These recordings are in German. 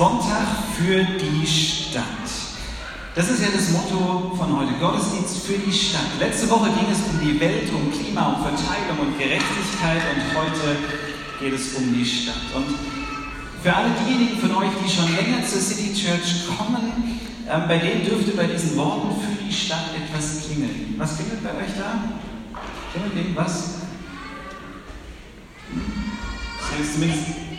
Sonntag für die Stadt. Das ist ja das Motto von heute, Gottesdienst für die Stadt. Letzte Woche ging es um die Welt, um Klima, um Verteilung und Gerechtigkeit und heute geht es um die Stadt. Und für alle diejenigen von euch, die schon länger zur City Church kommen, ähm, bei denen dürfte bei diesen Worten für die Stadt etwas klingeln. Was klingelt bei euch da? Klingelt irgendwas? Hm? Das ist zumindest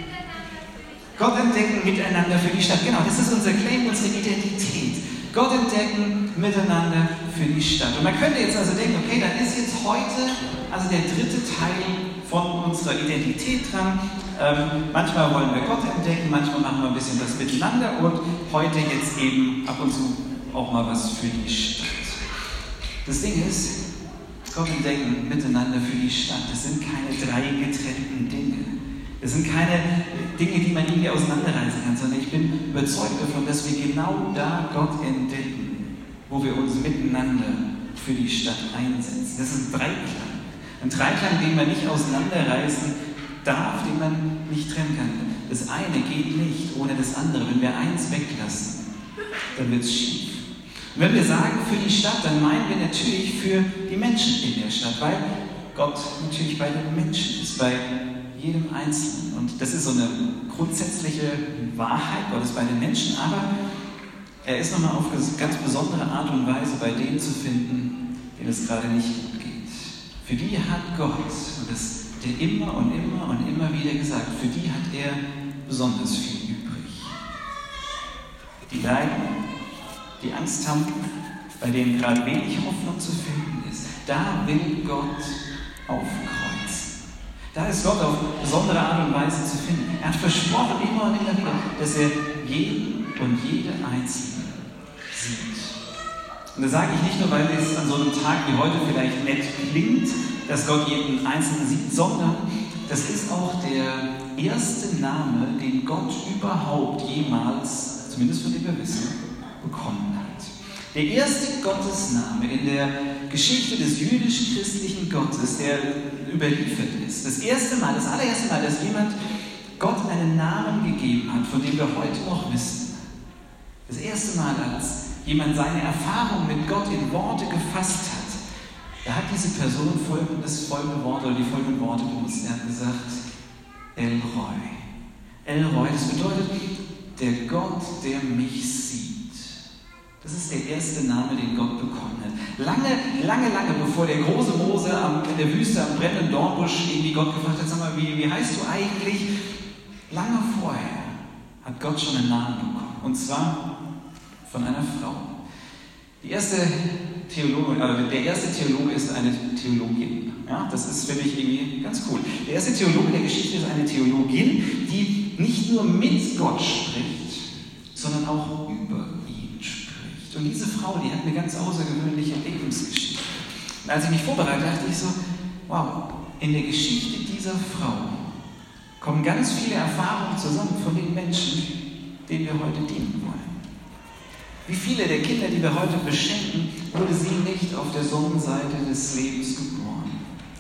Gott entdecken miteinander für die Stadt. Genau, das ist unser Claim, unsere Identität. Gott entdecken miteinander für die Stadt. Und man könnte jetzt also denken, okay, dann ist jetzt heute also der dritte Teil von unserer Identität dran. Ähm, manchmal wollen wir Gott entdecken, manchmal machen wir ein bisschen was miteinander und heute jetzt eben ab und zu auch mal was für die Stadt. Das Ding ist, Gott entdecken miteinander für die Stadt, das sind keine drei getrennten Dinge. Es sind keine Dinge, die man irgendwie auseinanderreißen kann, sondern ich bin überzeugt davon, dass wir genau da Gott entdecken, wo wir uns miteinander für die Stadt einsetzen. Das ist ein Dreiklang. Ein Dreiklang, den man nicht auseinanderreißen darf, den man nicht trennen kann. Das eine geht nicht ohne das andere. Wenn wir eins weglassen, dann wird es schief. Und wenn wir sagen für die Stadt, dann meinen wir natürlich für die Menschen in der Stadt, weil Gott natürlich bei den Menschen ist, bei jedem Einzelnen. Und das ist so eine grundsätzliche Wahrheit Gottes bei den Menschen, aber er ist nochmal auf ganz besondere Art und Weise bei denen zu finden, denen es gerade nicht gut geht. Für die hat Gott, und das hat er immer und immer und immer wieder gesagt, für die hat er besonders viel übrig. Die leiden, die Angst haben, bei denen gerade wenig Hoffnung zu finden ist, da will Gott aufkommen. Da ist Gott auf besondere Art und Weise zu finden. Er hat versprochen immer und immer wieder, dass er jeden und jede Einzelne sieht. Und das sage ich nicht nur, weil es an so einem Tag wie heute vielleicht nett klingt, dass Gott jeden Einzelnen sieht, sondern das ist auch der erste Name, den Gott überhaupt jemals, zumindest von dem wir wissen, bekommen hat. Der erste Gottesname in der Geschichte des jüdisch-christlichen Gottes, der überliefert ist. Das erste Mal, das allererste Mal, dass jemand Gott einen Namen gegeben hat, von dem wir heute noch wissen. Das erste Mal, als jemand seine Erfahrung mit Gott in Worte gefasst hat, da hat diese Person folgendes, folgende Worte oder die folgenden Worte benutzt. Er hat gesagt, El Roy. El Roy, das bedeutet, der Gott, der mich sieht. Der erste Name, den Gott bekommen hat. Lange, lange, lange bevor der große Mose am, in der Wüste am brennenden Dornbusch irgendwie Gott gefragt hat, sag mal, wie, wie heißt du eigentlich? Lange vorher hat Gott schon einen Namen bekommen. Und zwar von einer Frau. Die erste Theologe, äh, der erste Theologe ist eine Theologin. Ja, das ist, finde ich, irgendwie ganz cool. Der erste Theologe der Geschichte ist eine Theologin, die nicht nur mit Gott spricht, sondern auch über und diese Frau, die hat eine ganz außergewöhnliche Lebensgeschichte. Und als ich mich vorbereitet dachte ich so, wow, in der Geschichte dieser Frau kommen ganz viele Erfahrungen zusammen von den Menschen, denen wir heute dienen wollen. Wie viele der Kinder, die wir heute beschenken, wurde sie nicht auf der Sonnenseite des Lebens geboren.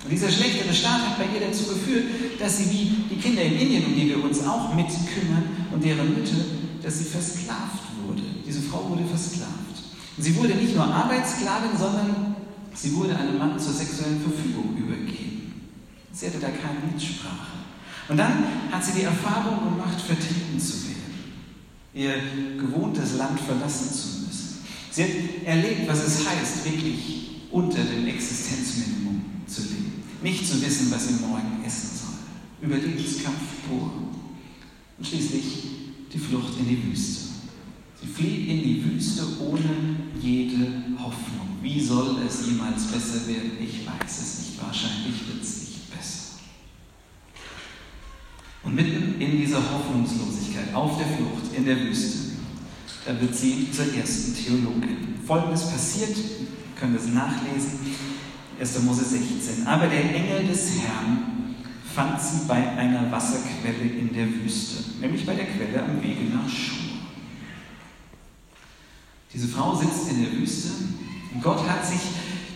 Und dieser schlechtere Staat hat bei ihr dazu geführt, dass sie wie die Kinder in Indien, um die wir uns auch mitkümmern und deren Mütter, dass sie versklavt Frau wurde versklavt. Sie wurde nicht nur Arbeitssklavin, sondern sie wurde einem Mann zur sexuellen Verfügung übergeben. Sie hatte da keine Mitsprache. Und dann hat sie die Erfahrung gemacht, vertrieben zu werden, ihr gewohntes Land verlassen zu müssen. Sie hat erlebt, was es heißt, wirklich unter dem Existenzminimum zu leben. Nicht zu wissen, was sie morgen essen soll. Überlebenskampf pur. Und schließlich die Flucht in die Wüste. Sie flieht in die Wüste ohne jede Hoffnung. Wie soll es jemals besser werden? Ich weiß es nicht. Wahrscheinlich wird es nicht besser. Und mitten in dieser Hoffnungslosigkeit, auf der Flucht, in der Wüste, da wird sie zur ersten Theologin. Folgendes passiert, können wir es nachlesen, 1. Mose 16. Aber der Engel des Herrn fand sie bei einer Wasserquelle in der Wüste, nämlich bei der Quelle am Wege nach Schur. Diese Frau sitzt in der Wüste und Gott hat sich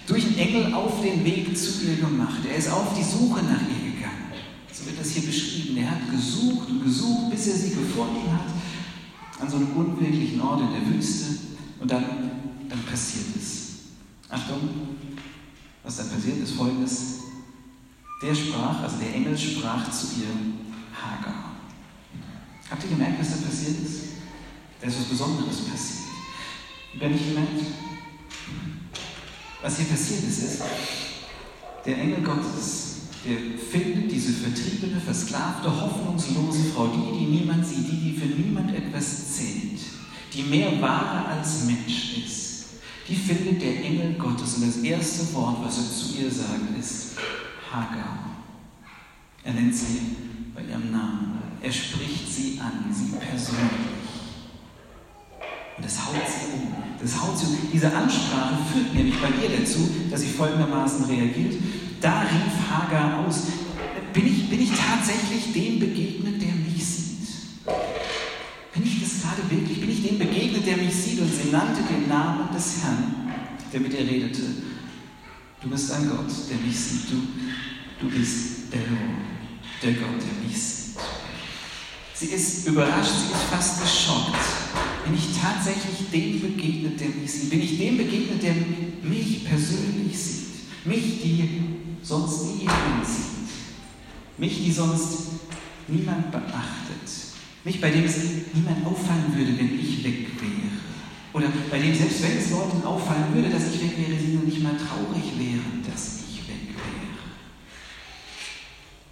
durch einen Engel auf den Weg zu ihr gemacht. Er ist auf die Suche nach ihr gegangen. So wird das hier beschrieben. Er hat gesucht und gesucht, bis er sie gefunden hat. an so einem unwirklichen Ort in der Wüste und dann, dann passiert es. Achtung, was dann passiert ist folgendes. Der sprach, also der Engel sprach zu ihr, Hagar. Habt ihr gemerkt, was da passiert ist? Da ist was Besonderes passiert. Wer nicht gemerkt? Was hier passiert ist, ist, der Engel Gottes, der findet diese vertriebene, versklavte, hoffnungslose Frau, die, die niemand sieht, die, die für niemand etwas zählt, die mehr Wahre als Mensch ist, die findet der Engel Gottes. Und das erste Wort, was er zu ihr sagt, ist Hagar. Er nennt sie bei ihrem Namen. Er spricht sie an, sie persönlich. Und das haut sie um. Das haut um. Diese Ansprache führt nämlich bei ihr dazu, dass sie folgendermaßen reagiert. Da rief Hagar aus, bin ich, bin ich tatsächlich dem begegnet, der mich sieht? Bin ich das gerade wirklich? Bin ich dem begegnet, der mich sieht? Und sie nannte den Namen des Herrn, der mit ihr redete. Du bist ein Gott, der mich sieht. Du, du bist der Lord, der Gott, der mich sieht. Sie ist überrascht, sie ist fast geschockt. Bin ich tatsächlich dem begegnet, der mich sieht? Bin ich dem begegnet, der mich persönlich sieht? Mich, die sonst nie jemand sieht? Mich, die sonst niemand beachtet? Mich, bei dem es niemand auffallen würde, wenn ich weg wäre? Oder bei dem, selbst wenn es Leuten auffallen würde, dass ich weg wäre, sie nur nicht mal traurig wären, dass ich weg wäre?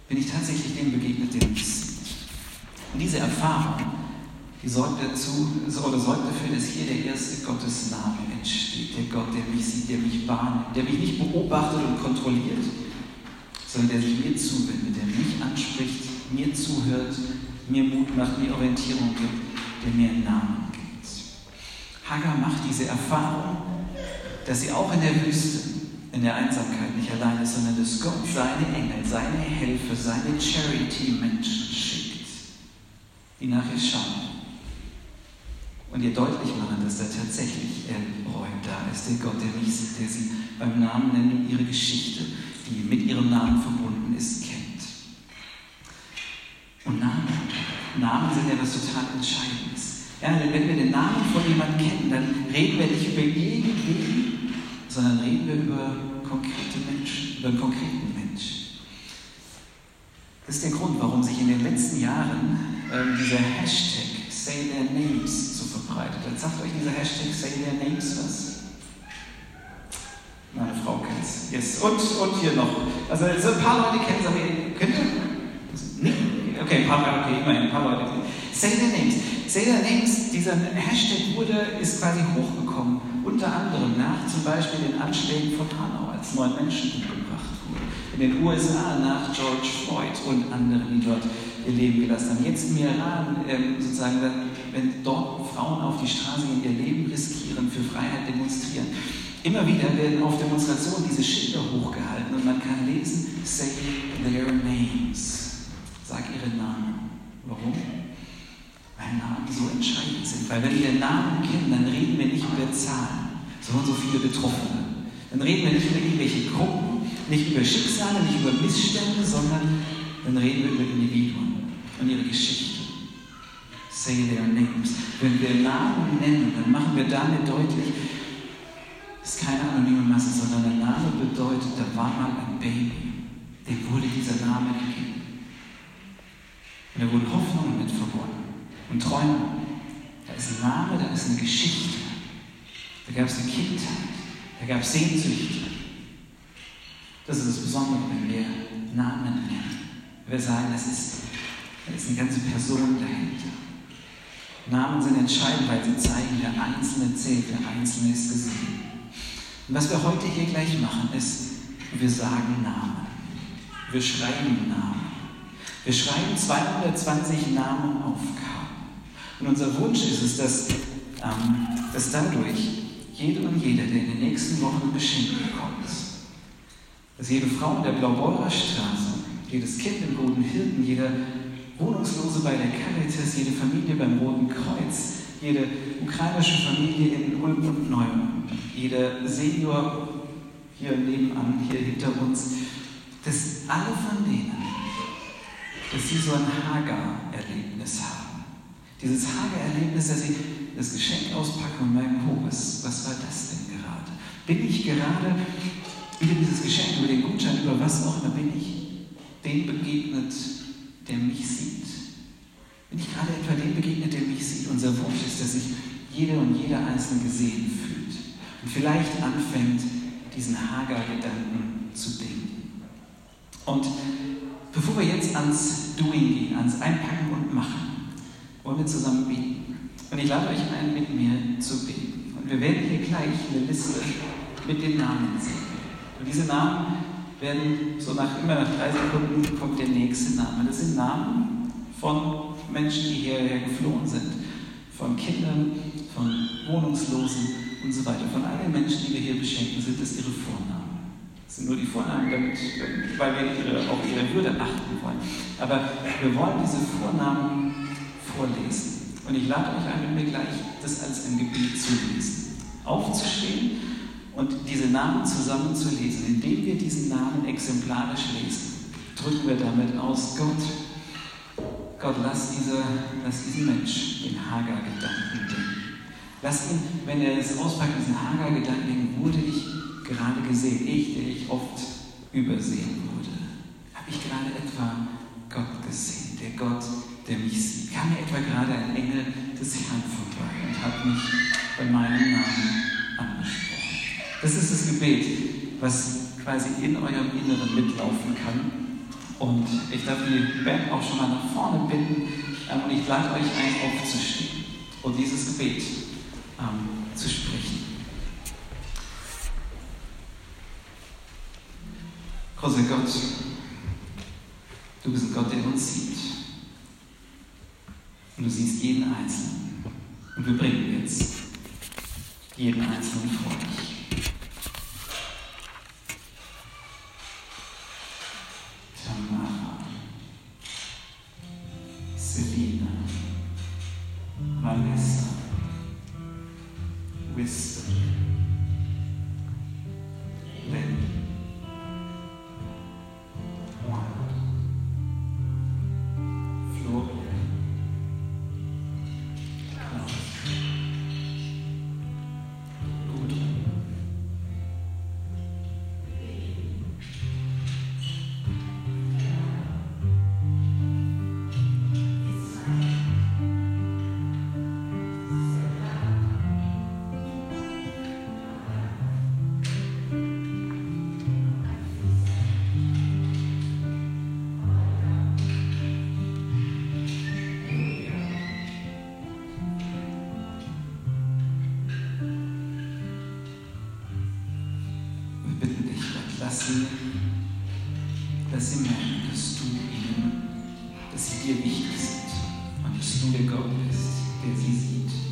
Bin ich tatsächlich dem begegnet, der mich sieht? Und diese Erfahrung, die sorgt dazu, oder sorgt dafür, dass hier der erste Gottesname entsteht. Der Gott, der mich sieht, der mich wahrnimmt, der mich nicht beobachtet und kontrolliert, sondern der sich mir zuwendet, der mich anspricht, mir zuhört, mir Mut macht, mir Orientierung gibt, der mir einen Namen gibt. Hagar macht diese Erfahrung, dass sie auch in der Wüste, in der Einsamkeit nicht allein ist, sondern dass Gott seine Engel, seine Helfer, seine Charity-Menschen schickt, die nach ihr schauen ihr deutlich machen, dass da tatsächlich Elroy da ist, der Gott, der mich sieht, der sie beim Namen nennt und ihre Geschichte, die mit ihrem Namen verbunden ist, kennt. Und Namen, Namen sind ja was total Entscheidendes. Ja, wenn wir den Namen von jemandem kennen, dann reden wir nicht über irgendwen, sondern reden wir über konkrete Menschen, über einen konkreten Mensch. Das ist der Grund, warum sich in den letzten Jahren äh, dieser Hashtag Say Their Names so verbreitet hat. Sagt euch dieser Hashtag Say Their Names was? Meine Frau kennt es. Yes. Und, und hier noch. Also so ein paar Leute kennen es, aber könnt ihr? Nee? Okay, ein paar, okay, immerhin, ein paar Leute. Say Their Names. Say Their Names, dieser Hashtag wurde, ist quasi hochgekommen. Unter anderem nach zum Beispiel den Anschlägen von Hanau, als neun Menschen umgebracht wurden. In den USA nach George Floyd und anderen, die dort Leben gelassen haben. Jetzt im Iran, ähm, sozusagen, wenn dort Frauen auf die Straße gehen, ihr Leben riskieren, für Freiheit demonstrieren. Immer wieder werden auf Demonstrationen diese Schilder hochgehalten und man kann lesen, say their names. Sag ihre Namen. Warum? Weil Namen so entscheidend sind. Weil wenn wir Namen kennen, dann reden wir nicht über Zahlen, sondern so viele Betroffene. Dann reden wir nicht über irgendwelche Gruppen, nicht über Schicksale, nicht über Missstände, sondern dann reden wir über Individuen und ihre Geschichte. Say their names. Wenn wir Namen nennen, dann machen wir damit deutlich, es ist keine anonyme Masse, sondern der Name bedeutet, da war mal ein Baby, dem wurde dieser Name gegeben. Und da wurden Hoffnungen mit verbunden und Träume. Da ist ein Name, da ist eine Geschichte. Da gab es eine Kindheit, da gab es Sehnsüchte. Das ist das Besondere, wenn wir Namen nennen. Wir sagen, das ist, da ist eine ganze Person dahinter. Namen sind entscheidend, weil sie zeigen, der Einzelne zählt, der Einzelne ist gesehen. Und was wir heute hier gleich machen, ist, wir sagen Namen. Wir schreiben Namen. Wir schreiben 220 Namen auf Karten. Und unser Wunsch ist es, dass, ähm, dass dadurch jede und jeder, der in den nächsten Wochen beschenkt bekommt, dass jede Frau in der Blaubeurer Straße jedes Kind im Guten Hirten, jeder Wohnungslose bei der Caritas, jede Familie beim Roten Kreuz, jede ukrainische Familie in Ulm und Neum, jeder Senior hier nebenan, hier hinter uns, dass alle von denen, dass sie so ein Hagar-Erlebnis haben, Dieses Hager-Erlebnis, dass sie das Geschenk auspacken und merken, oh, was, was war das denn gerade? Bin ich gerade über dieses Geschenk, über den Gutschein, über was auch immer, bin ich dem begegnet, der mich sieht? Bin ich gerade etwa dem begegnet, der mich sieht? Unser Wunsch ist, dass sich jede und jeder Einzelne gesehen fühlt und vielleicht anfängt, diesen Hagar-Gedanken zu denken. Und bevor wir jetzt ans Doing gehen, ans Einpacken und Machen, wollen wir zusammen beten. Und ich lade euch ein, mit mir zu beten. Und wir werden hier gleich eine Liste mit den Namen sehen. Und diese Namen werden so nach immer nach drei Sekunden kommt der nächste Name. Das sind Namen von Menschen, die hierher geflohen sind, von Kindern, von Wohnungslosen und so weiter. Von all den Menschen, die wir hier beschenken, sind das ihre Vornamen. Das sind nur die Vornamen, damit, weil wir ihre, auf ihre Würde achten wollen. Aber wir wollen diese Vornamen vorlesen. Und ich lade euch ein, mit mir gleich das als ein Gebet zu lesen. Aufzustehen und diese Namen zusammen zu lesen. Indem wir diesen Namen exemplarisch lesen, drücken wir damit aus, Gott, Gott, lass, diese, lass diesen Mensch den Hagar-Gedanken denken. Lass ihn, wenn er es auspackt, diesen Hagar-Gedanken denken, wurde ich gerade gesehen, ich, der ich oft übersehen wurde. Habe ich gerade etwa Gott gesehen, der Gott, der mich sieht? Kam mir etwa gerade ein Engel des Herrn vorbei und hat mich bei meinem Namen angesprochen? Das ist das Gebet, was quasi in eurem Inneren mitlaufen kann. Und ich darf die Band auch schon mal nach vorne bitten ähm, und ich lade euch ein, aufzustehen und dieses Gebet ähm, zu sprechen. Großer Gott, du bist ein Gott, der uns sieht. Und du siehst jeden Einzelnen. Und wir bringen jetzt jeden Einzelnen vor dich. with sie, lass sie merken, dass du ihnen, dass sie dir wichtig sind und dass du der Gott bist, der sie sieht.